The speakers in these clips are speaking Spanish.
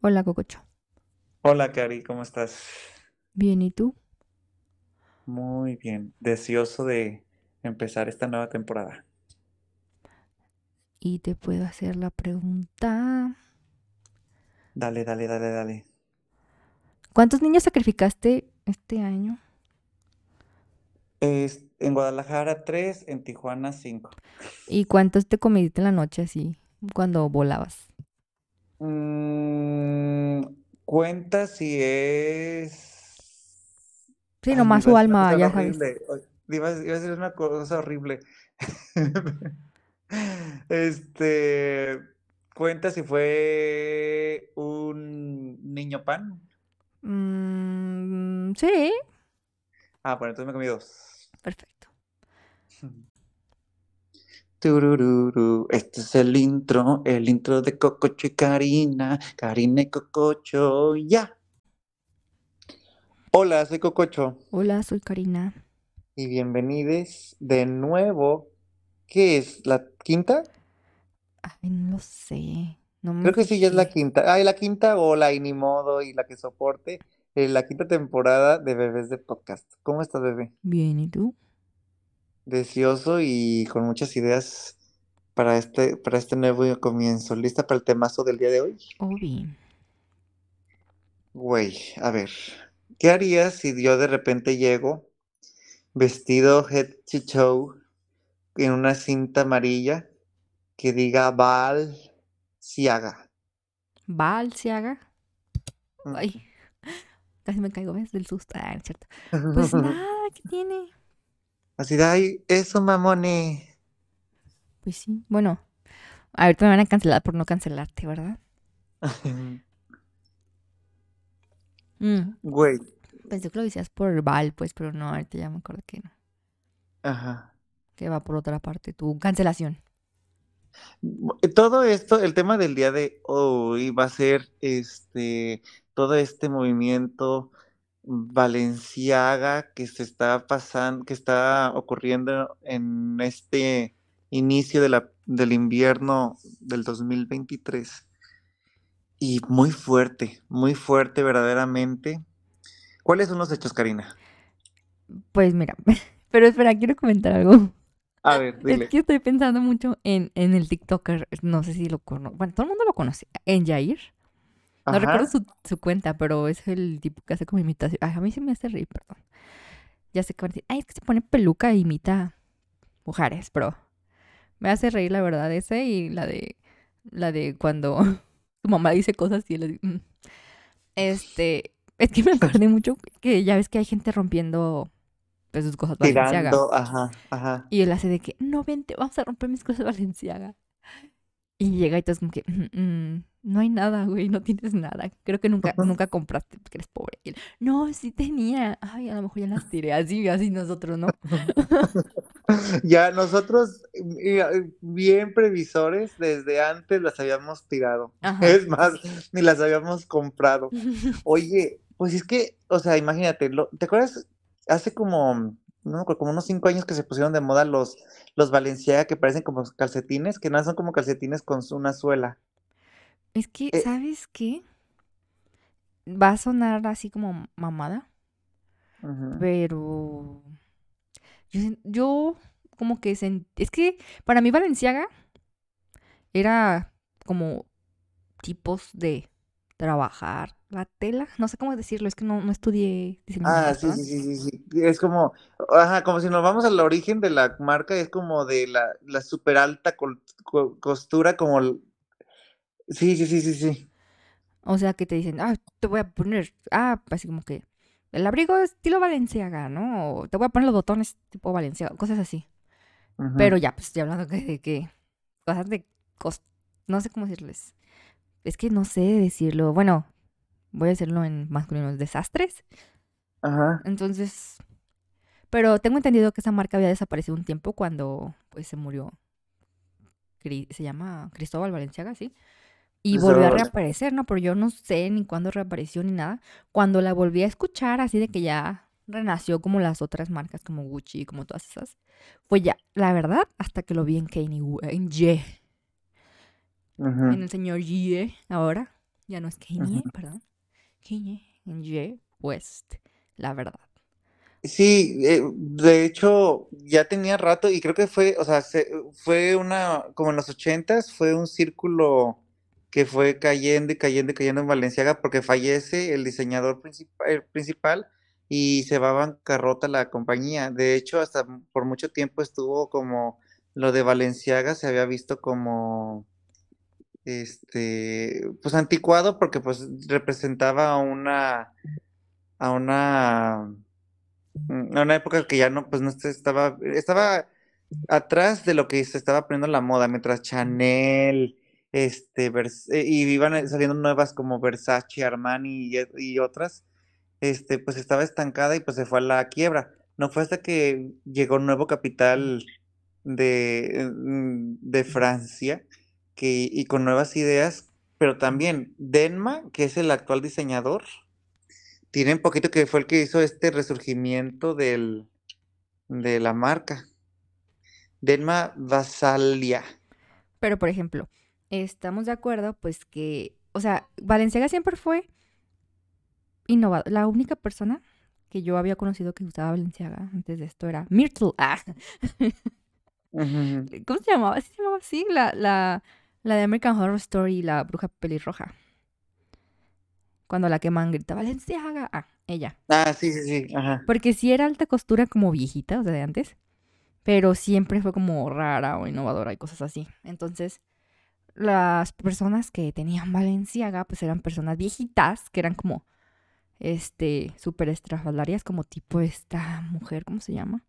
Hola, Cococho. Hola, Cari, ¿cómo estás? Bien, ¿y tú? Muy bien, deseoso de empezar esta nueva temporada. Y te puedo hacer la pregunta. Dale, dale, dale, dale. ¿Cuántos niños sacrificaste este año? Es, en Guadalajara 3, en Tijuana 5. ¿Y cuántos te comiste en la noche así cuando volabas? Mm, cuenta si es... Sí, nomás su alma, ya sabes. Iba, a- iba a decir una cosa horrible. Este, cuenta si fue un niño pan. Mm, sí, Ah, bueno, entonces me comí dos. perfecto. Turururu. Este es el intro, el intro de Cococho y Karina, Karina y Cococho, ya. Hola, soy Cococho Hola, soy Karina. y bienvenidos de nuevo. ¿Qué es? ¿La quinta? Ay, no lo sé. No me Creo que sí, ya es la quinta. Ay, la quinta o la y ni modo y la que soporte. eh, la quinta temporada de Bebés de Podcast. ¿Cómo estás, bebé? Bien, ¿y tú? Deseoso y con muchas ideas para este, para este nuevo comienzo. ¿Lista para el temazo del día de hoy? Obi. Güey, a ver, ¿qué harías si yo de repente llego vestido head to toe en una cinta amarilla que diga Val Ciaga? Balciaga. Mm. Ay, casi me caigo, ¿ves? Del susto. Ah, no es cierto. Pues nada, ¿qué tiene? Así de, ay, eso mamone. Pues sí. Bueno, ahorita me van a cancelar por no cancelarte, ¿verdad? Mm, Güey, pensé que lo decías por Val, pues, pero no, ahorita ya me acuerdo que no. ajá. Que va por otra parte, tu cancelación. Todo esto, el tema del día de hoy va a ser este, todo este movimiento Valenciaga que se está pasando, que está ocurriendo en este inicio de la, del invierno del 2023. Y muy fuerte, muy fuerte verdaderamente. ¿Cuáles son los hechos, Karina? Pues mira, pero espera, quiero comentar algo. A ver, Es dile. que estoy pensando mucho en, en el TikToker, no sé si lo conoce, bueno, todo el mundo lo conoce, en Jair. No recuerdo su, su cuenta, pero es el tipo que hace como imitación. Ay, a mí se me hace reír, perdón. Ya sé que van a decir, ay, es que se pone peluca e imita mujeres, pero me hace reír la verdad ese y la de la de cuando tu mamá dice cosas y él "Mm". este, es que me acordé mucho que ya ves que hay gente rompiendo pues, sus cosas Valenciaga. Tirando, ajá, ajá. Y él hace de que, no, vente, vamos a romper mis cosas Valenciaga. Y llega y todo es como que, "Mm, mm, no hay nada, güey, no tienes nada. Creo que nunca, nunca compraste porque eres pobre. Y él, no, sí tenía. Ay, a lo mejor ya las tiré. Así, así nosotros, ¿no? Ya nosotros, mira, bien previsores, desde antes las habíamos tirado. Ajá. Es más, ni las habíamos comprado. Oye, pues es que, o sea, imagínate, lo- ¿te acuerdas? Hace como, no como unos cinco años que se pusieron de moda los, los Balenciaga que parecen como calcetines, que no son como calcetines con una suela. Es que, Eh. ¿sabes qué? Va a sonar así como mamada, pero yo, yo como que sent- es que para mí Valenciaga era como tipos de trabajar la tela, no sé cómo decirlo, es que no, no estudié diseño Ah, sí, sí, sí, sí, sí. Es como, ajá, como si nos vamos al origen de la marca, es como de la, la super alta costura, como, el- sí, sí, sí, sí, sí. O sea, que te dicen, ah, te voy a poner, ah, así como que el abrigo estilo Valenciaga, ¿no? O te voy a poner los botones tipo Valenciaga, cosas así. Pero ya, pues estoy hablando de que cosas de cos- no sé cómo decirles. Es que no sé decirlo. Bueno, voy a decirlo en masculino, desastres. Ajá. Entonces, pero tengo entendido que esa marca había desaparecido un tiempo cuando pues se murió. Se llama Cristóbal Valenciaga, sí. Y Cristóbal volvió a reaparecer, ¿no? Pero yo no sé ni cuándo reapareció ni nada. Cuando la volví a escuchar, así de que ya renació como las otras marcas, como Gucci, como todas esas, fue ya, la verdad, hasta que lo vi en Kanye, en Ye, en el señor Ye, ahora. Ya no es Kanye, perdón. Kanye West, la verdad. Sí, eh, de hecho, ya tenía rato y creo que fue, o sea, se- fue una, como en los ochentas, fue un círculo que fue cayendo y cayendo y cayendo en Valenciaga porque fallece el diseñador principal, principal y se va a bancarrota la compañía. De hecho, hasta por mucho tiempo estuvo como lo de Valenciaga se había visto como, este, pues anticuado porque pues representaba una, a una Mm, una época que ya no, pues no estaba, estaba atrás de lo que se estaba poniendo la moda, mientras Chanel, este, eh, y iban saliendo nuevas como Versace, Armani y, y otras, este, pues estaba estancada y pues se fue a la quiebra. No fue hasta que llegó un nuevo capital de, mm, de Francia que, y con nuevas ideas, pero también Denma, que es el actual diseñador, tiene un poquito que fue el que hizo este resurgimiento del, de la marca. Denma Vasalia. Pero, por ejemplo, estamos de acuerdo, pues que, o sea, Valenciaga siempre fue innovador. La única persona que yo había conocido que usaba Valenciaga antes de esto era Myrtle. Ah. ¿Cómo se llamaba? ¿Sí se llamaba así? La, la, la de American Horror Story, la bruja pelirroja. Cuando la queman grita Valenciaga. Ah, ella. Ah, sí, sí, sí. Ajá. Porque sí era alta costura como viejita, o sea, de antes. Pero siempre fue como rara o innovadora y cosas así. Entonces, las personas que tenían Valenciaga, pues eran personas viejitas, que eran como, este, súper estrafalarias, como tipo esta mujer, ¿cómo se llama?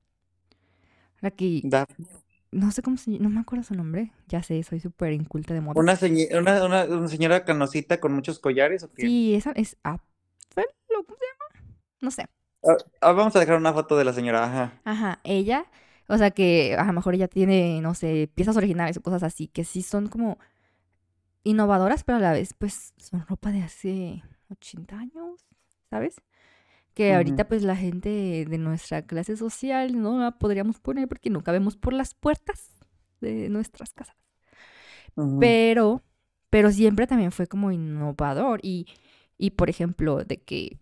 La que, Daphne. No sé cómo se no me acuerdo su nombre. Ya sé, soy súper inculta de moda. Una, una, una, una señora canosita con muchos collares o qué? Sí, esa es Apfel, ¿o ¿cómo se llama? No sé. Ah, ah, vamos a dejar una foto de la señora, ajá. Ajá, ella, o sea que a lo mejor ella tiene, no sé, piezas originales o cosas así, que sí son como innovadoras, pero a la vez, pues, son ropa de hace 80 años, ¿sabes? Que ahorita, pues, la gente de nuestra clase social no la podríamos poner porque no cabemos por las puertas de nuestras casas. Pero, pero siempre también fue como innovador y, y por ejemplo, de que,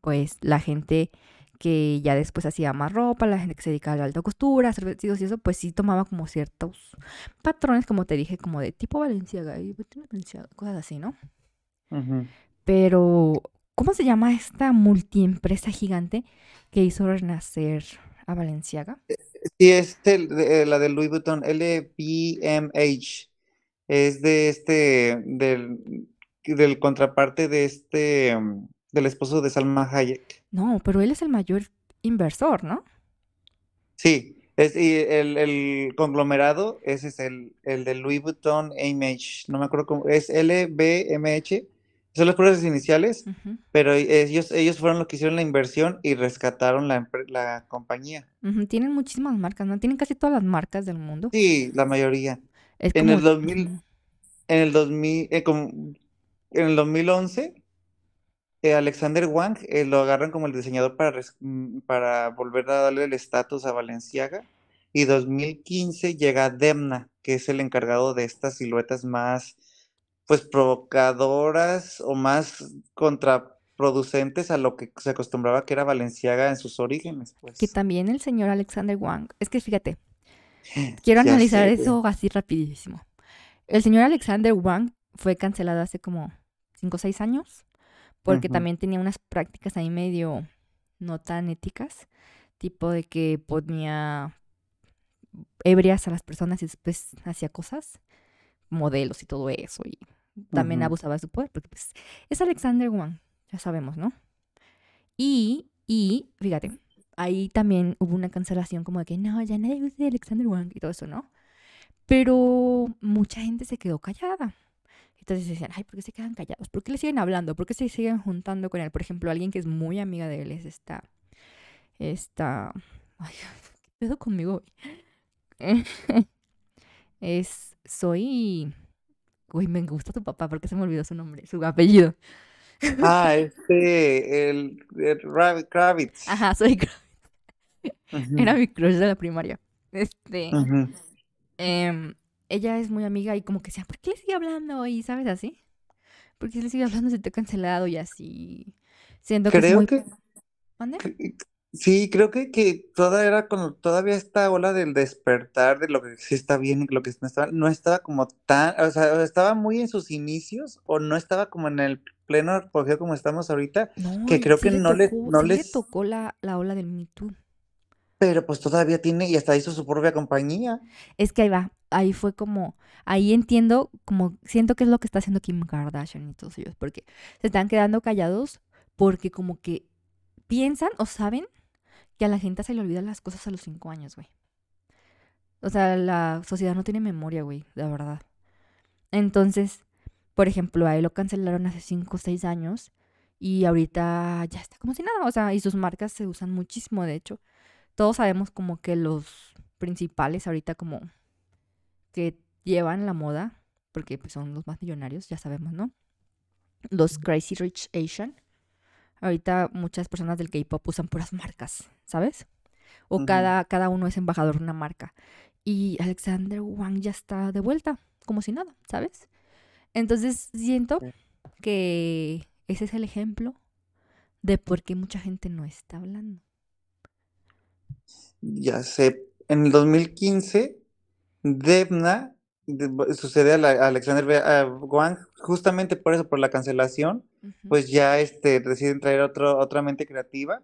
pues, la gente que ya después hacía más ropa, la gente que se dedicaba a la alta costura, a hacer vestidos y eso, pues sí tomaba como ciertos patrones, como te dije, como de tipo Valenciaga y cosas así, ¿no? Pero, ¿cómo se llama esta multiempresa gigante que hizo renacer a Valenciaga? Sí, es de- la de Louis Vuitton, LVMH. Es de este, del, del contraparte de este, del esposo de Salma Hayek. No, pero él es el mayor inversor, ¿no? Sí, es, y el, el conglomerado, ese es el, el de Louis Vuitton AMH, no me acuerdo cómo, es LVMH, son las puras iniciales, pero ellos, ellos fueron los que hicieron la inversión y rescataron la, la compañía. Tienen muchísimas marcas, ¿no? Tienen casi todas las marcas del mundo. Sí, la mayoría. Es En como... el 2000, ujú, en el 2000, eh, como- en el 2011, eh, Alexander Wang eh, lo agarran como el diseñador para, mm, para volver a darle el estatus a Balenciaga. Y 2015 llega Demna, que es el encargado de estas siluetas más, pues, provocadoras o más contraproducentes a lo que se acostumbraba que era Balenciaga en sus orígenes, Que pues. también el señor Alexander Wang. Es que fíjate, quiero analizar sé. eso así rapidísimo. El señor Alexander Wang fue cancelado hace como 5 o 6 años porque también tenía unas prácticas ahí medio no tan éticas, tipo de que ponía ebrias a las personas y después hacía cosas, modelos y todo eso, y también Ujú. abusaba de su poder, porque pues es Alexander Wang, ya sabemos, ¿no? Y, y, fíjate, ahí también hubo una cancelación como de que no, ya nadie usa Alexander Wang y todo eso, ¿no? Pero mucha gente se quedó callada. Entonces decían, ay, ¿por qué se quedan callados? ¿Por qué le siguen hablando? ¿Por qué se siguen juntando con él? Por ejemplo, alguien que es muy amiga de él es esta, esta, ay, ¿qué pedo conmigo hoy? es, soy, uy, me gusta tu papá, porque se me olvidó su nombre, su apellido. Ah, este, el, el Rabbit Kravitz. Ajá, soy, Ujú. era mi crush de la primaria. Este, em, ella es muy amiga y como que decía, ¿por qué le sigue hablando? Y sabes así. ¿Por qué le sigue hablando si te he cancelado y así? Siento que es muy... que, ¿Mande? Sí, creo que, que toda era con todavía esta ola del despertar de lo que sí está bien y lo que no estaba, no estaba como tan, o sea, estaba muy en sus inicios o no estaba como en el pleno apogeo como estamos ahorita, No, que creo sí que le no tocó, no sí le les, tocó la, la ola del Me Too. pero pues todavía tiene y hasta hizo su propia compañía. Es que ahí va, ahí fue como, ahí entiendo, como siento que es lo que está haciendo Kim Kardashian y todos ellos, porque se están quedando callados porque como que piensan o saben que a la gente se le olvidan las cosas a los cinco años, güey. O sea, la sociedad no tiene memoria, güey, la verdad. Entonces, por ejemplo, a él lo cancelaron hace cinco o seis años y ahorita ya está como si nada, o sea, y sus marcas se usan muchísimo, de hecho. Todos sabemos como que los principales ahorita como que llevan la moda, porque pues, son los más millonarios, ya sabemos, ¿no? Los Crazy Rich Asian. Ahorita muchas personas del K-pop usan puras marcas, ¿sabes? O cada, cada uno es embajador de una marca. Y Alexander Wang ya está de vuelta, como si nada, ¿sabes? Entonces siento que ese es el ejemplo de por qué mucha gente no está hablando. Ya sé, en el 2015, Devna de- sucede a, la- a Alexander a Wang, justamente por eso, por la cancelación, pues ya este, deciden traer otro, otra mente creativa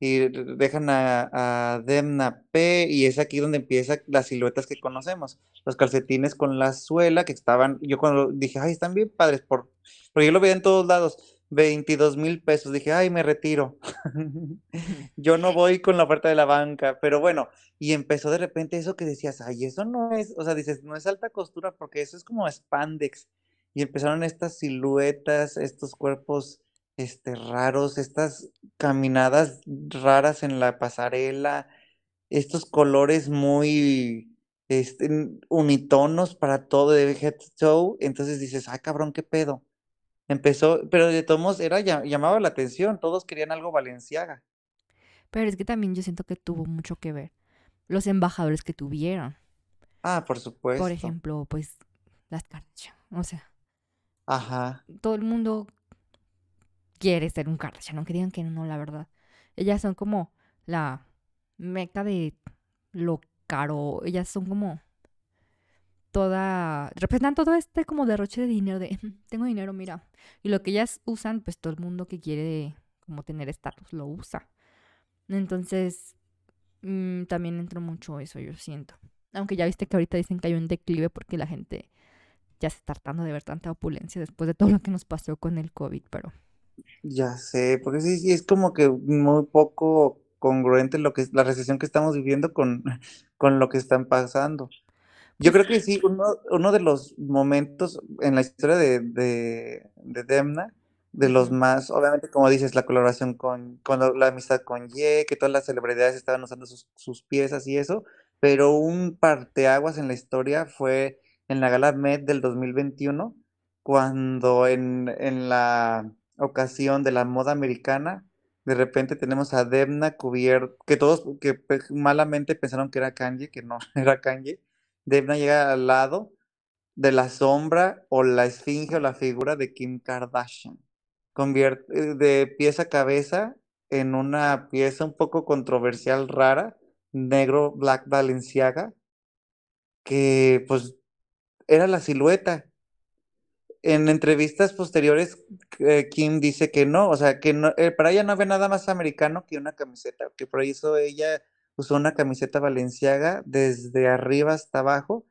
y dejan a, a Demna P y es aquí donde empiezan las siluetas que conocemos. Los calcetines con la suela que estaban, yo cuando dije, ay, están bien padres, por, porque yo lo veía en todos lados, 22 mil pesos, dije, ay, me retiro. Yo no voy con la oferta de la banca, pero bueno, y empezó de repente eso que decías, ay, eso no es, o sea, dices, no es alta costura porque eso es como spandex. Y empezaron estas siluetas, estos cuerpos, este, raros, estas caminadas raras en la pasarela, estos colores muy, este, unitonos para todo de head toe. Entonces dices, ay, cabrón, qué pedo. Empezó, pero de todos modos era, llam- llamaba la atención, todos querían algo Valenciaga. Pero es que también yo siento que tuvo mucho que ver los embajadores que tuvieron. Ah, por Por supuesto. ejemplo, pues las Kardashian. O sea, Ajá. todo el mundo quiere ser un Kardashian, aunque digan que no, la verdad. Ellas son como la meca de lo caro. Ellas son como toda... Representan todo este como derroche de dinero, de tengo dinero, mira. Y lo que ellas usan, pues todo el mundo que quiere como tener estatus lo usa. Entonces, mm, también entró mucho eso, yo siento. Aunque ya viste que ahorita dicen que hay un declive porque la gente ya se está hartando de ver tanta opulencia después de todo lo que nos pasó con el COVID, pero Ya sé, porque sí, sí, es como que muy poco congruente lo que la recesión que estamos viviendo con, con lo que están pasando. Yo creo que sí, uno, uno de los momentos en la historia de, de, de Demna, de los más, obviamente como dices, la colaboración con, con la, amistad con Ye, que todas las celebridades estaban usando sus, sus piezas y eso, pero un parteaguas en la historia fue en la Gala Met del 2021, cuando en, en la ocasión de la moda americana, de repente tenemos a Demna cubierto, que todos que malamente pensaron que era Kanye, que no era Kanye. Demna llega al lado de la sombra o la esfinge o la figura de Kim Kardashian. Convierte de pieza a cabeza en una pieza un poco controversial, rara, negro Black Balenciaga, que pues era la silueta. En entrevistas posteriores, eh, Kim dice que no, o sea, que no, eh, para ella no había nada más americano que una camiseta, que por eso ella usó una camiseta Balenciaga desde arriba hasta abajo,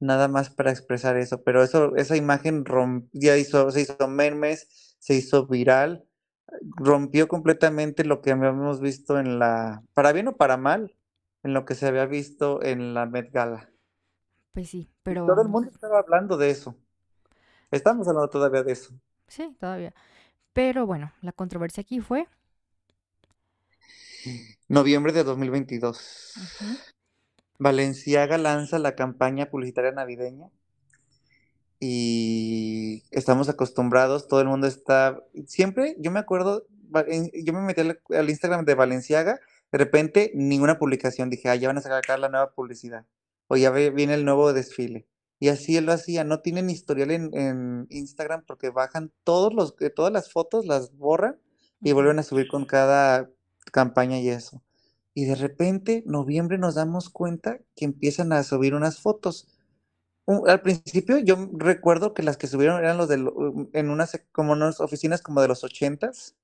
nada más para expresar eso, pero eso, esa imagen rom- ya hizo, se hizo memes, se hizo viral, rompió completamente lo que habíamos visto en la, para bien o para mal, en lo que se había visto en la Met Gala. pues sí, pero todo el mundo estaba hablando de eso. Estamos hablando todavía de eso. sí, todavía. Pero bueno, la controversia aquí fue, Noviembre de 2022. ujú, Balenciaga lanza la campaña publicitaria navideña y estamos acostumbrados, todo el mundo está, siempre, yo me acuerdo, yo me metí al, al Instagram de Balenciaga, de repente ninguna publicación, dije, ah, ya van a sacar la nueva publicidad, o ya viene el nuevo desfile, Y así él lo hacía. No tienen historial en, en Instagram porque bajan todos los, eh, todas las fotos, las borran y vuelven a subir con cada campaña y eso. Y de repente, noviembre, nos damos cuenta que empiezan a subir unas fotos. Al principio yo recuerdo que las que subieron eran los de lo- en unas como unas oficinas como de los ochentas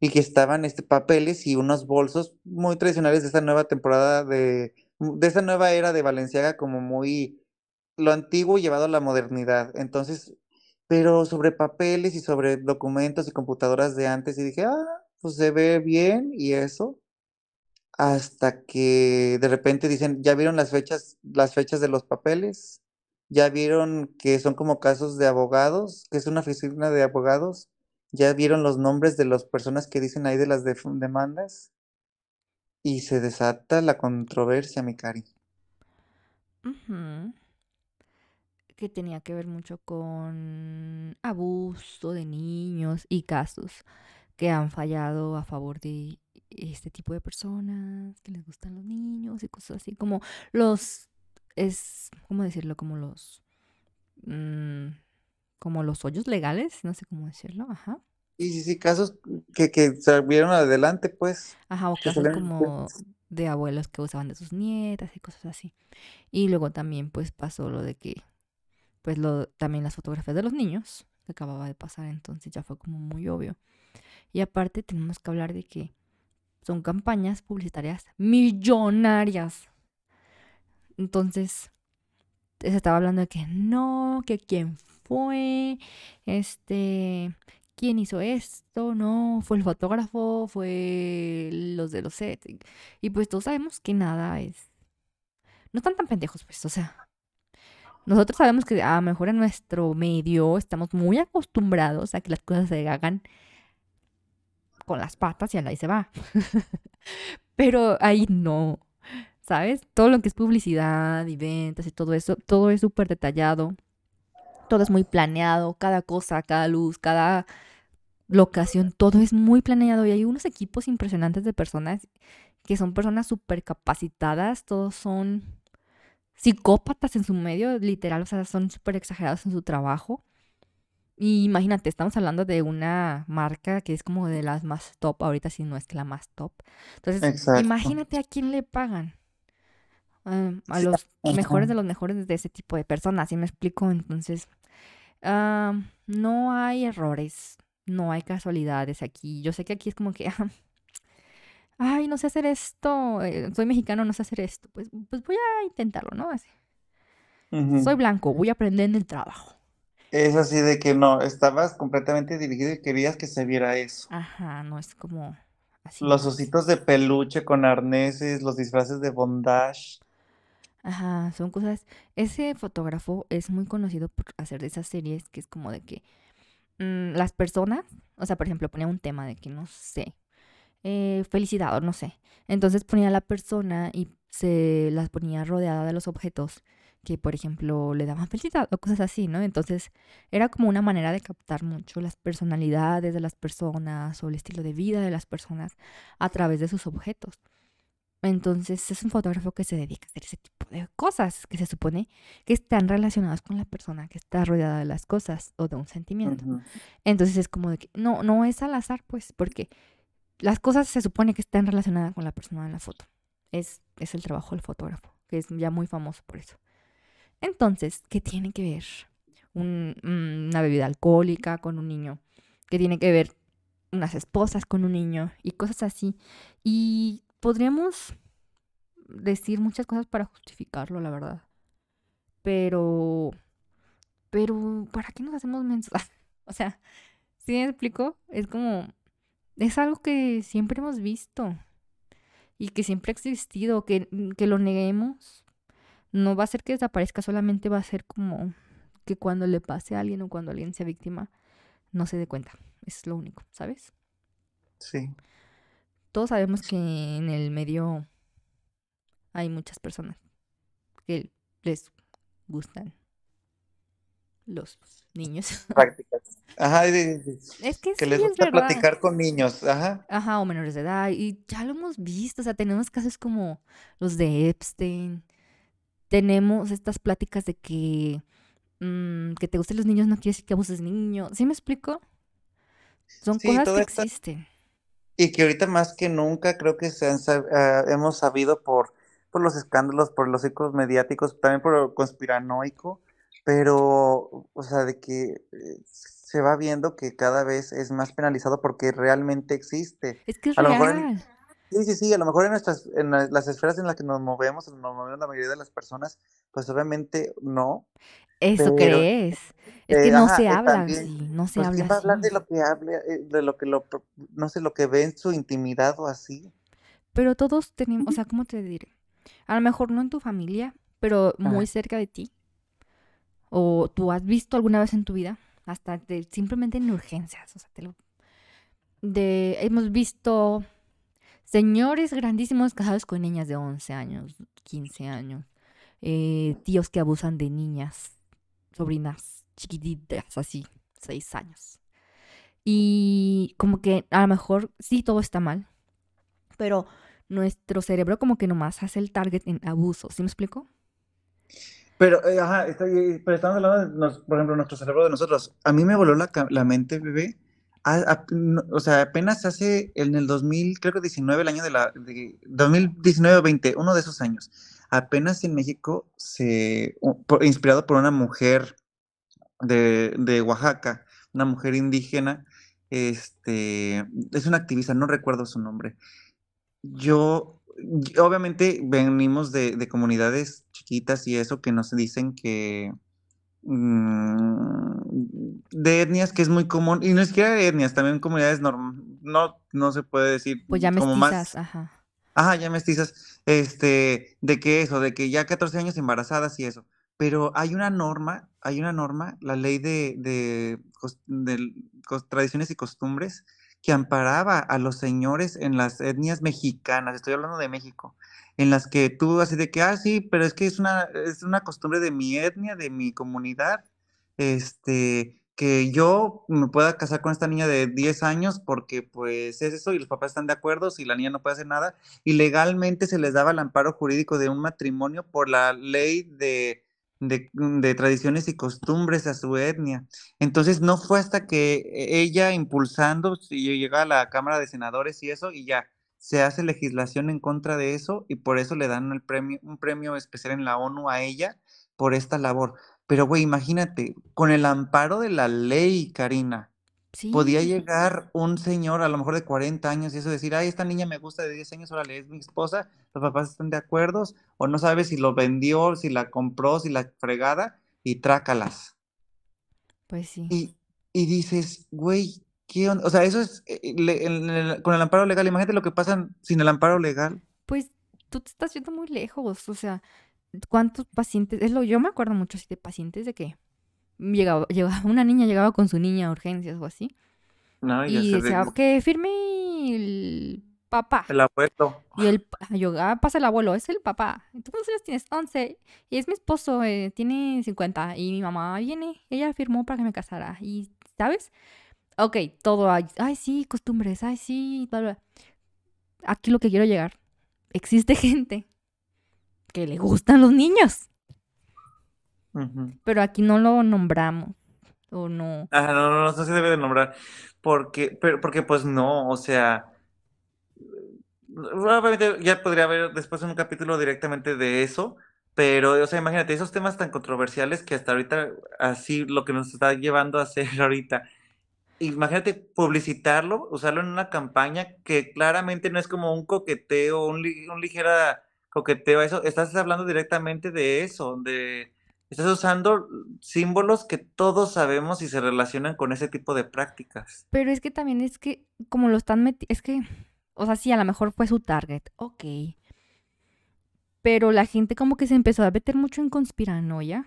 y que estaban este papeles y unos bolsos muy tradicionales de esta nueva temporada de de esta nueva era de Balenciaga como muy lo antiguo llevado a la modernidad. Entonces, pero sobre papeles y sobre documentos y computadoras de antes y dije: "Ah, pues se ve bien y eso". Hasta que de repente dicen: "¿Ya vieron las fechas las fechas de los papeles? ¿Ya vieron que son como casos de abogados, que es una oficina de abogados? ¿Ya vieron los nombres de las personas que dicen ahí de las demandas?". Y se desata la controversia, mi Cari. Que tenía que ver mucho con abuso de niños y casos que han fallado a favor de este tipo de personas, que les gustan los niños y cosas así, como los, es, ¿cómo decirlo? Como los, mm, como los hoyos legales, no sé cómo decirlo, ajá. Sí, sí, sí, casos que que salieron adelante, pues, Ajá, o casos como de abuelos que usaban de sus nietas y cosas así. Y luego también pues pasó lo de que, pues lo, también las fotografías de los niños que acababa de pasar, entonces ya fue como muy obvio. Y aparte tenemos que hablar de que son campañas publicitarias millonarias. Entonces, se estaba hablando de que no, que quién fue, este, quién hizo esto, no, fue el fotógrafo, fue los de los sets. Y, y pues todos sabemos que nada es. No están tan pendejos, pues, o sea. Nosotros sabemos que a lo mejor en nuestro medio estamos muy acostumbrados a que las cosas se hagan con las patas y ahí se va. Pero ahí no, ¿sabes? Todo lo que es publicidad y ventas y todo eso, todo es súper detallado. Todo es muy planeado, cada cosa, cada luz, cada locación, todo es muy planeado y hay unos equipos impresionantes de personas que son personas súper capacitadas, todos son psicópatas en su medio, literal, o sea, son súper exagerados en su trabajo. Y imagínate, estamos hablando de una marca que es como de las más top, ahorita si no es que la más top. Entonces, Exacto. imagínate a quién le pagan. Um, a los mejores de los mejores de ese tipo de personas, ¿sí me explico? Entonces, no hay errores, no hay casualidades aquí. Yo sé que aquí es como que, ay, no sé hacer esto, eh, soy mexicano, no sé hacer esto. Pues, pues voy a intentarlo, ¿no? Así. Soy blanco, voy a aprender en el trabajo. Es así de que no, estabas completamente dirigido y querías que se viera eso. Ajá, no es como así. Los ositos de peluche con arneses, los disfraces de bondage. Ajá, son cosas. Ese fotógrafo es muy conocido por hacer de esas series que es como de que mm, las personas, o sea, por ejemplo, ponía un tema de que no sé, eh, felicidad o no sé. Entonces ponía a la persona y se las ponía rodeada de los objetos que, por ejemplo, le daban felicidad o cosas así, ¿no? Entonces era como una manera de captar mucho las personalidades de las personas o el estilo de vida de las personas a través de sus objetos. Entonces es un fotógrafo que se dedica a hacer ese tipo de cosas que se supone que están relacionadas con la persona que está rodeada de las cosas o de un sentimiento. Entonces es como de que no, no es al azar, pues, porque las cosas se supone que están relacionadas con la persona en la foto. Es, es el trabajo del fotógrafo, que es ya muy famoso por eso. Entonces, ¿qué tiene que ver mm, una bebida alcohólica con un niño? ¿Qué tiene que ver unas esposas con un niño? Y cosas así. Y podríamos decir muchas cosas para justificarlo, la verdad. Pero, pero, ¿para qué nos hacemos mensos? o sea, ¿sí me explico? Es como, es algo que siempre hemos visto y que siempre ha existido, que, que lo neguemos. No va a ser que desaparezca, solamente va a ser como que cuando le pase a alguien o cuando alguien sea víctima, no se dé cuenta. Es lo único, ¿sabes? Sí. Todos sabemos que en el medio hay muchas personas que les gustan los niños. Prácticas. Ajá, de- de- es que que sí, les es gusta platicar con niños. Ajá. Ajá, o menores de edad. Y ya lo hemos visto. O sea, tenemos casos como los de Epstein. Tenemos estas pláticas de que mm, que te gusten los niños no quiere decir que abuses niños. ¿Sí me explico? Son Sí, cosas que esta existen. Y que ahorita más que nunca creo que se han sab- ah, hemos sabido por, por los escándalos, por los ciclos mediáticos, también por lo conspiranoico, pero, o sea, de que eh, se va viendo que cada vez es más penalizado porque realmente existe. Es que es A lo mejor en, real. Sí, sí, sí, a lo mejor en nuestras, en la- las esferas en las que nos movemos, en nos movemos la mayoría de las personas, pues obviamente no, Eso pero crees. Es que eh, no ajá, se eh, habla también, así, no se pues habla quién va a hablar de así. lo que hable, eh, de lo que lo, no sé, lo que ve en su intimidad o así. Pero todos tenemos, o sea, ¿cómo te diré? A lo mejor no en tu familia, pero muy Ajá. cerca de ti. O tú has visto alguna vez en tu vida, hasta de- simplemente en urgencias. O sea, te lo, de, hemos visto señores grandísimos casados con niñas de 11 años, 15 años. eh, tíos que abusan de niñas, sobrinas chiquititas, así, 6 años. Y como que a lo mejor sí todo está mal, pero nuestro cerebro como que nomás hace el target en abuso. ¿Sí me explico? Pero, eh, ajá, estoy- pero estamos hablando de, por ejemplo, nuestro cerebro de nosotros. A mí me voló la, la mente, bebé. O sea, apenas hace, en el 2000, creo que 19, el año de la, de 2019 o 20, uno de esos años. Apenas en México, se, inspirado por una mujer de, Oaxaca, una mujer indígena, este, es una activista, no recuerdo su nombre. Yo, obviamente venimos de, de comunidades chiquitas y eso que nos dicen que de etnias que es muy común, y no es siquiera de etnias, también comunidades norm- no, no se puede decir Pues ya como mestizas, más, ajá. ajá, ya mestizas, este, de que eso, de que ya 14 años embarazadas y eso. Pero hay una norma, hay una norma, la ley de, de, tradiciones y costumbres, que amparaba a los señores en las etnias mexicanas, estoy hablando de México, en las que tú así de que, ah, sí, pero es que es una, es una costumbre de mi etnia, de mi comunidad, este, que yo me pueda casar con esta niña de 10 años porque pues es eso y los papás están de acuerdo, si la niña no puede hacer nada, y legalmente se les daba el amparo jurídico de un matrimonio por la ley de, de, tradiciones y costumbres a su etnia. Entonces no fue hasta que ella impulsando, si llega a la Cámara de Senadores y eso, y ya se hace legislación en contra de eso, y por eso le dan el premio, un premio especial en la ONU a ella por esta labor. Pero, güey, imagínate, con el amparo de la ley, Karina, podía llegar un señor a lo mejor de 40 años y eso decir, ay, esta niña me gusta de 10 años, órale, es mi esposa, los papás están de acuerdo, o no sabe si lo vendió, si la compró, si la fregada, y trácalas. pues sí. Y, y dices, güey, ¿qué onda? O sea, eso es eh, le- en el- con el amparo legal, imagínate lo que pasa sin el amparo legal. Pues tú te estás yendo muy lejos, o sea, ¿cuántos pacientes? Es lo, yo me acuerdo mucho así de pacientes de que llegaba, llegaba una niña, llegaba con su niña a urgencias o así, No, ya y decía de- que firme el papá. el abuelo. Y el, yo, ah, pasa el abuelo, es el papá. ¿Y ¿Tú cuántos años tienes? 11. Y es mi esposo, eh, tiene 50. Y mi mamá viene, ella firmó para que me casara. Y, ¿sabes? Ok, todo, ay, ay, sí, costumbres, ay, sí, bla, bla. Aquí lo que quiero llegar. Existe gente que le gustan los niños, pero aquí no lo nombramos. O no. Ajá, no, no, no, no se debe de nombrar. Porque, pero, porque pues no, o sea, obviamente ya podría haber después un capítulo directamente de eso, pero, o sea, imagínate, esos temas tan controversiales que hasta ahorita, así lo que nos está llevando a hacer ahorita, imagínate publicitarlo, usarlo en una campaña que claramente no es como un coqueteo, un, li- un ligera coqueteo, eso, estás hablando directamente de eso, de, estás usando símbolos que todos sabemos y se relacionan con ese tipo de prácticas. Pero es que también es que, como lo están metiendo, es que, o sea, sí, a lo mejor fue su target, ok. Pero la gente como que se empezó a meter mucho en conspiranoia,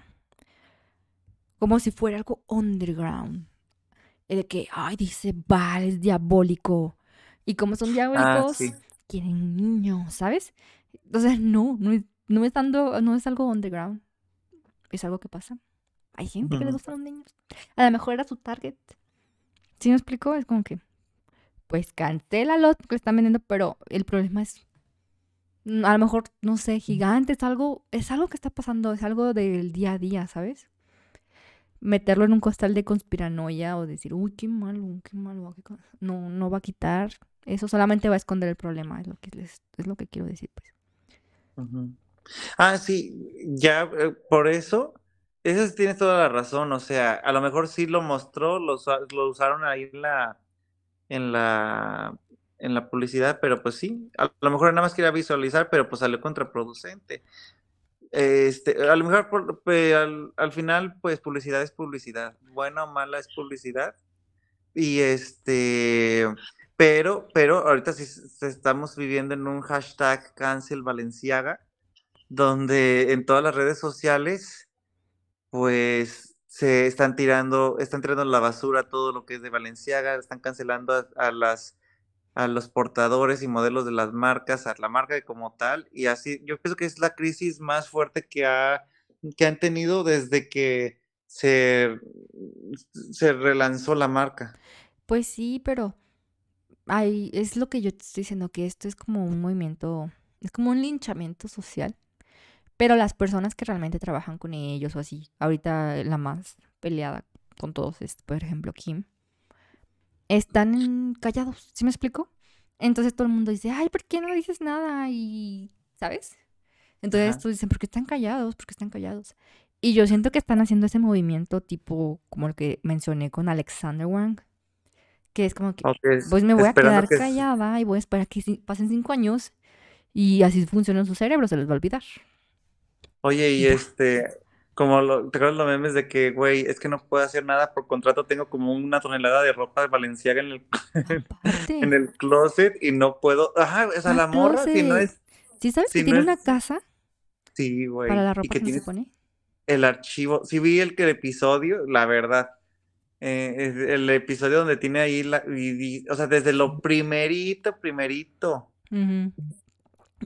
como si fuera algo underground. De que, ay, dice, vale, es diabólico. Y como son Ah, diabólicos, sí. quieren niños, ¿sabes? Sea, no, no es, no es, dando- no es algo underground. Es algo que pasa. Hay gente que le Ujú. gustan los niños. A lo mejor era su target. ¿Sí me explico? Es como que, pues cancélalo que lo están vendiendo, pero el problema es mm, a lo mejor, no sé, gigante, es algo, es algo que está pasando, es algo del día a día, ¿sabes? Meterlo en un costal de conspiranoia o decir, uy, qué malo, qué malo, no, no va a quitar, eso solamente va a esconder el problema, es lo que, es lo que quiero decir, pues. Ah, sí, ya eh, por eso, eso tienes toda la razón, o sea, a lo mejor sí lo mostró, lo, lo usaron ahí en la, en la en la publicidad, pero pues sí, a lo mejor nada más quería visualizar, pero pues salió contraproducente. Este, a lo mejor al, final, pues publicidad es publicidad, buena o mala es publicidad. Y este, pero, pero ahorita sí estamos viviendo en un hashtag cancel Valenciaga, donde en todas las redes sociales, pues se están tirando, están tirando la basura todo lo que es de Valenciaga, están cancelando a las a los portadores y modelos de las marcas, a la marca como tal, y así, yo pienso que es la crisis más fuerte que, ha, que han tenido desde que se, se relanzó la marca. Pues sí, pero hay, es lo que yo te estoy diciendo, que esto es como un movimiento, es como un linchamiento social, pero las personas que realmente trabajan con ellos o así, ahorita la más peleada con todos es, por ejemplo, Kim, están callados, ¿sí me explico? Entonces todo el mundo dice, ay, ¿por qué no dices nada? Y, ¿sabes? Entonces todos dicen, ¿por qué están callados? ¿Por qué están callados? Y yo siento que están haciendo ese movimiento tipo como el que mencioné con Alexander Wang, que es como que, pues me voy a quedar callada y voy a esperar que pasen cinco años y así funciona su cerebro, se les va a olvidar. Oye, y este, como lo, te acuerdas los memes de que, güey, es que no puedo hacer nada por contrato, tengo como una tonelada de ropa de Valenciaga en el, en el closet y no puedo. Ajá, o sea, la morra, si no es. ¿Sí sabes que tiene una casa? Sí, güey. Para la ropa que, se pone. El archivo. Sí, vi el, que el episodio, la verdad. Eh, el episodio donde tiene ahí la. o sea, desde lo primerito, primerito.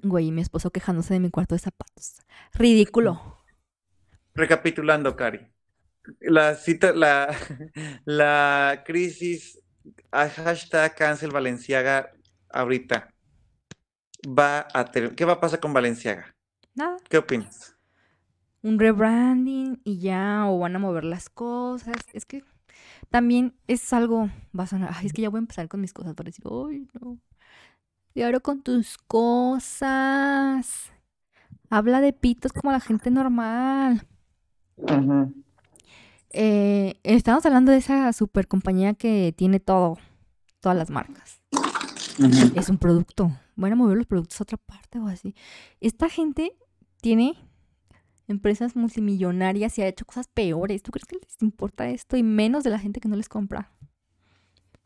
Güey, mi esposo quejándose de mi cuarto de zapatos. Ridículo. Recapitulando, Cari. La cita, la, la crisis, hashtag cancel Valenciaga ahorita va a tener. ¿Qué va a pasar con Valenciaga? Nada. ¿Qué opinas? Un rebranding y ya, o van a mover las cosas. Es que también es algo. Va a sonar. es que ya voy a empezar con mis cosas para decir, ¡ay, no! Y ahora con tus cosas. Habla de pitos como la gente normal. Eh, estamos hablando de esa super compañía que tiene todo, todas las marcas. Es un producto. Van a mover los productos a otra parte o así. Esta gente tiene empresas multimillonarias y ha hecho cosas peores. ¿Tú crees que les importa esto? Y menos de la gente que no les compra.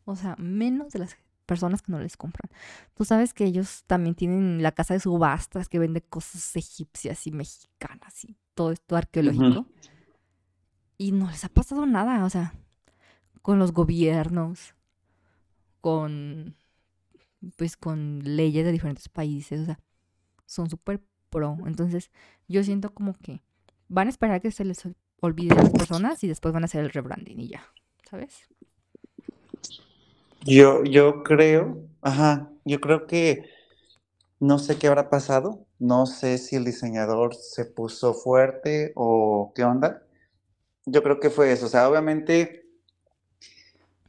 O sea, menos de las personas que no les compran. Tú sabes que ellos también tienen la casa de subastas que vende cosas egipcias y mexicanas y todo esto arqueológico. Y no les ha pasado nada, o sea, con los gobiernos, con, pues, con leyes de diferentes países, o sea, son súper pro. Entonces, yo siento como que van a esperar que se les olvide a las personas y después van a hacer el rebranding y ya, ¿sabes? Yo, yo creo, ajá, yo creo que no sé qué habrá pasado, no sé si el diseñador se puso fuerte o qué onda. Yo creo que fue eso, o sea, obviamente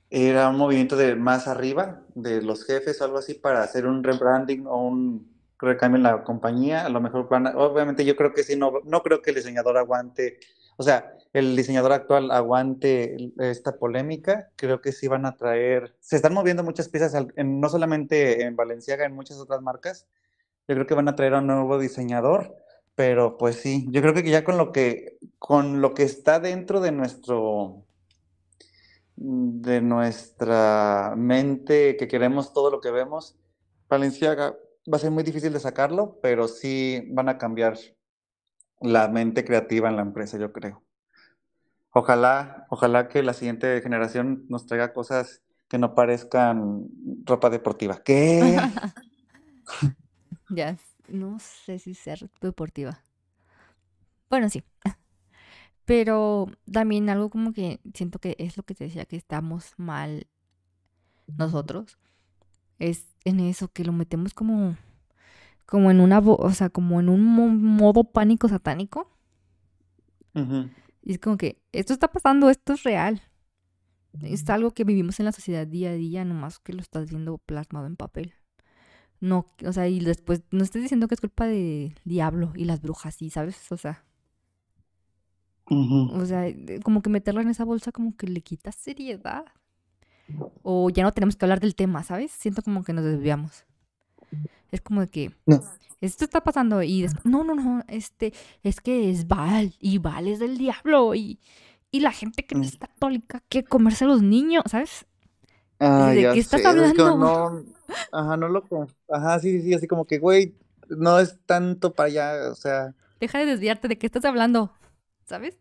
era un movimiento de más arriba, de los jefes o algo así, para hacer un rebranding o un recambio en la compañía. A lo mejor, obviamente yo creo que sí, no, no creo que el diseñador aguante o sea, el diseñador actual aguante esta polémica, creo que sí van a traer, se están moviendo muchas piezas, no solamente en Valenciaga, en muchas otras marcas, yo creo que van a traer a un nuevo diseñador, pero pues sí, yo creo que ya con lo que, con lo que está dentro de nuestro, de nuestra mente, que queremos todo lo que vemos, Valenciaga va a ser muy difícil de sacarlo, pero sí van a cambiar la mente creativa en la empresa, yo creo. Ojalá, ojalá que la siguiente generación nos traiga cosas que no parezcan ropa deportiva. ¿Qué? ya, no sé si sea deportiva. Bueno, sí. Pero también algo como que siento que es lo que te decía, que estamos mal nosotros. Es en eso, que lo metemos como como en una, o sea, como en un mo- modo pánico satánico. Ujú. Y es como que esto está pasando, esto es real. Es algo que vivimos en la sociedad día a día, nomás que lo estás viendo plasmado en papel. No, o sea, y después no estés diciendo que es culpa del diablo y las brujas, sí, ¿sabes? O sea, o sea, de- como que meterla en esa bolsa como que le quita seriedad. O ya no tenemos que hablar del tema, ¿sabes? Siento como que nos desviamos. Es como de que No. esto está pasando y después, no, no, no, este, es que es Val y Val es del diablo y, y la gente que no Mm. es católica quiere comerse a los niños, ¿sabes? Ah, ¿de ya qué estás sé, es como hablando? no, ajá, no lo, con- ajá, sí, sí, así como que, güey, no es tanto para allá, o sea, Deja de desviarte de qué estás hablando, ¿sabes?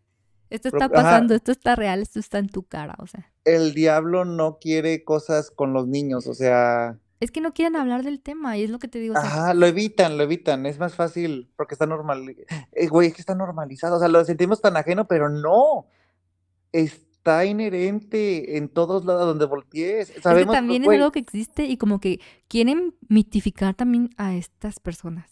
Esto está ajá. pasando, esto está real, esto está en tu cara, o sea. el diablo no quiere cosas con los niños, o sea, Es que no quieren hablar del tema y es lo que te digo, o sea, ajá, lo evitan, lo evitan, es más fácil porque está normal, eh, güey, es que está normalizado, o sea, lo sentimos tan ajeno, pero no, está inherente en todos lados donde voltees, es que sabemos, también es algo que existe y como que quieren mitificar también a estas personas,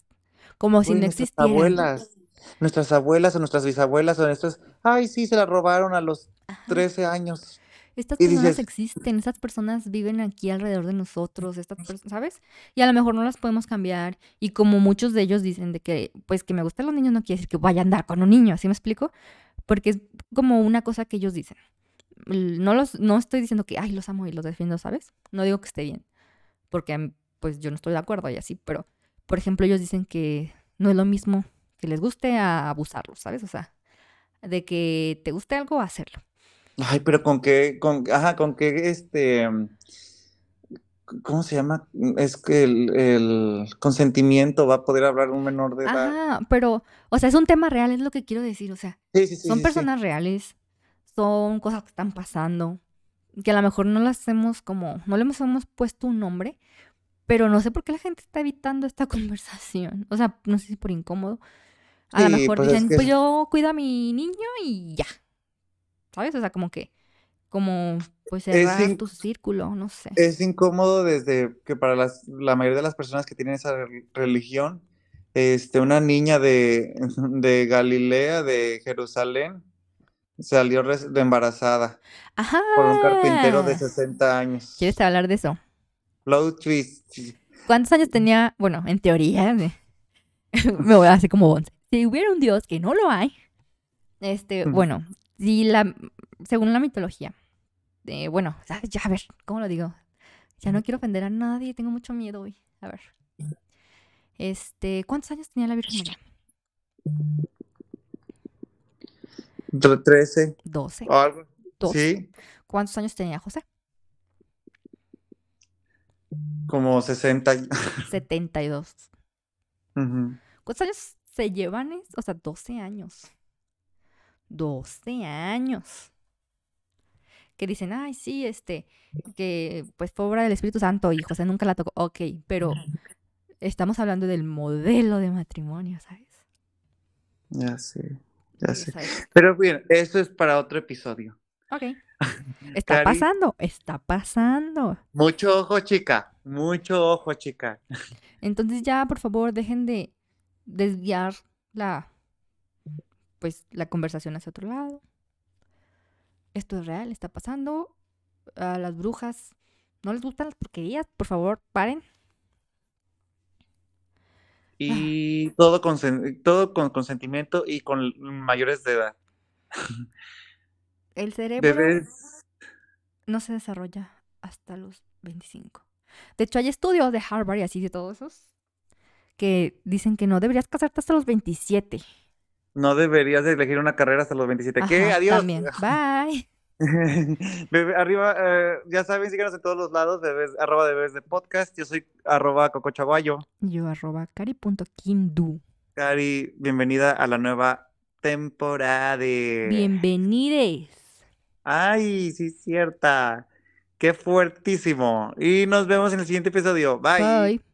como si no existieran. abuelas, nuestras abuelas o nuestras bisabuelas o nuestras, ay, sí, se la robaron a los Ajá. 13 años. Estas Y personas dices- existen, estas personas viven aquí alrededor de nosotros, estas personas, ¿sabes? Y a lo mejor no las podemos cambiar. Y como muchos de ellos dicen de que, pues que me gustan los niños no quiere decir que vaya a andar con un niño, ¿sí me explico? Porque es como una cosa que ellos dicen. No los, no estoy diciendo que, ay, los amo y los defiendo, ¿sabes? No digo que esté bien, porque mm, pues yo no estoy de acuerdo y así, pero, por ejemplo, ellos dicen que no es lo mismo que les guste a abusarlos, ¿sabes? O sea, de que te guste algo, hacerlo. Ay, pero con qué, con, ajá, con qué, este, ¿cómo se llama? Es que el, el consentimiento va a poder hablar un menor de edad. Ajá, pero, o sea, es un tema real, es lo que quiero decir, o sea, Sí, sí, sí, son personas reales, son cosas que están pasando, que a lo mejor no las hemos como, no le hemos, puesto un nombre, pero no sé por qué la gente está evitando esta conversación, o sea, no sé si por incómodo. A lo mejor pues es dicen, que pues es- yo cuido a mi niño y ya, ¿sabes? O sea, como que, como, pues Es cerrar tu círculo, no sé. Es incómodo desde que para las, la mayoría de las personas que tienen esa re- religión, este, una niña de, de Galilea, de Jerusalén, salió de embarazada Ajá. por un carpintero de 60 años. ¿Quieres hablar de eso? Plot twist. ¿Cuántos años tenía? Bueno, en teoría, me me voy a hacer como Bonce. Si hubiera un dios, que no lo hay, este, bueno, si la, según la mitología, eh, bueno, ya a ver, ¿cómo lo digo? Ya no quiero ofender a nadie, tengo mucho miedo hoy. A ver. Este, ¿cuántos años tenía la Virgen María? Tre- 13 12. o algo. 12. Sí, ¿Cuántos años tenía José? como 60. 72. Ujú. ¿Cuántos años se llevan? O sea, 12 años. 12 años. Que dicen, ay, sí, este, que pues fue obra del Espíritu Santo y José nunca la tocó. Ok, pero estamos hablando del modelo de matrimonio, ¿sabes? Ya sé, ya sé. ¿sabes? Pero bien, eso es para otro episodio. Ok. Está Cari. pasando, está pasando. Mucho ojo, chica. Mucho ojo, chica. Entonces ya, por favor, dejen de desviar la, pues, la conversación hacia otro lado. Esto es real, está pasando. A las brujas no les gustan las porquerías, por favor, paren. Y todo con, todo con consentimiento y con mayores de edad. El cerebro Bebés. no se desarrolla hasta los 25. De hecho, hay estudios de Harvard y así de todos esos que dicen que no deberías casarte hasta los 27. No deberías de elegir una carrera hasta los 27. ¿Qué? Ajá, Adiós. También. Bye. Bebé, arriba, eh, ya saben, síganos en todos los lados, bebés, arroba de bebés de podcast. Yo soy arroba cocochaguayo. Yo arroba cari.kindu. Cari, bienvenida a la nueva temporada. Bienvenides. Ay, sí, cierta. Qué fuertísimo. Y nos vemos en el siguiente episodio. Bye. Bye.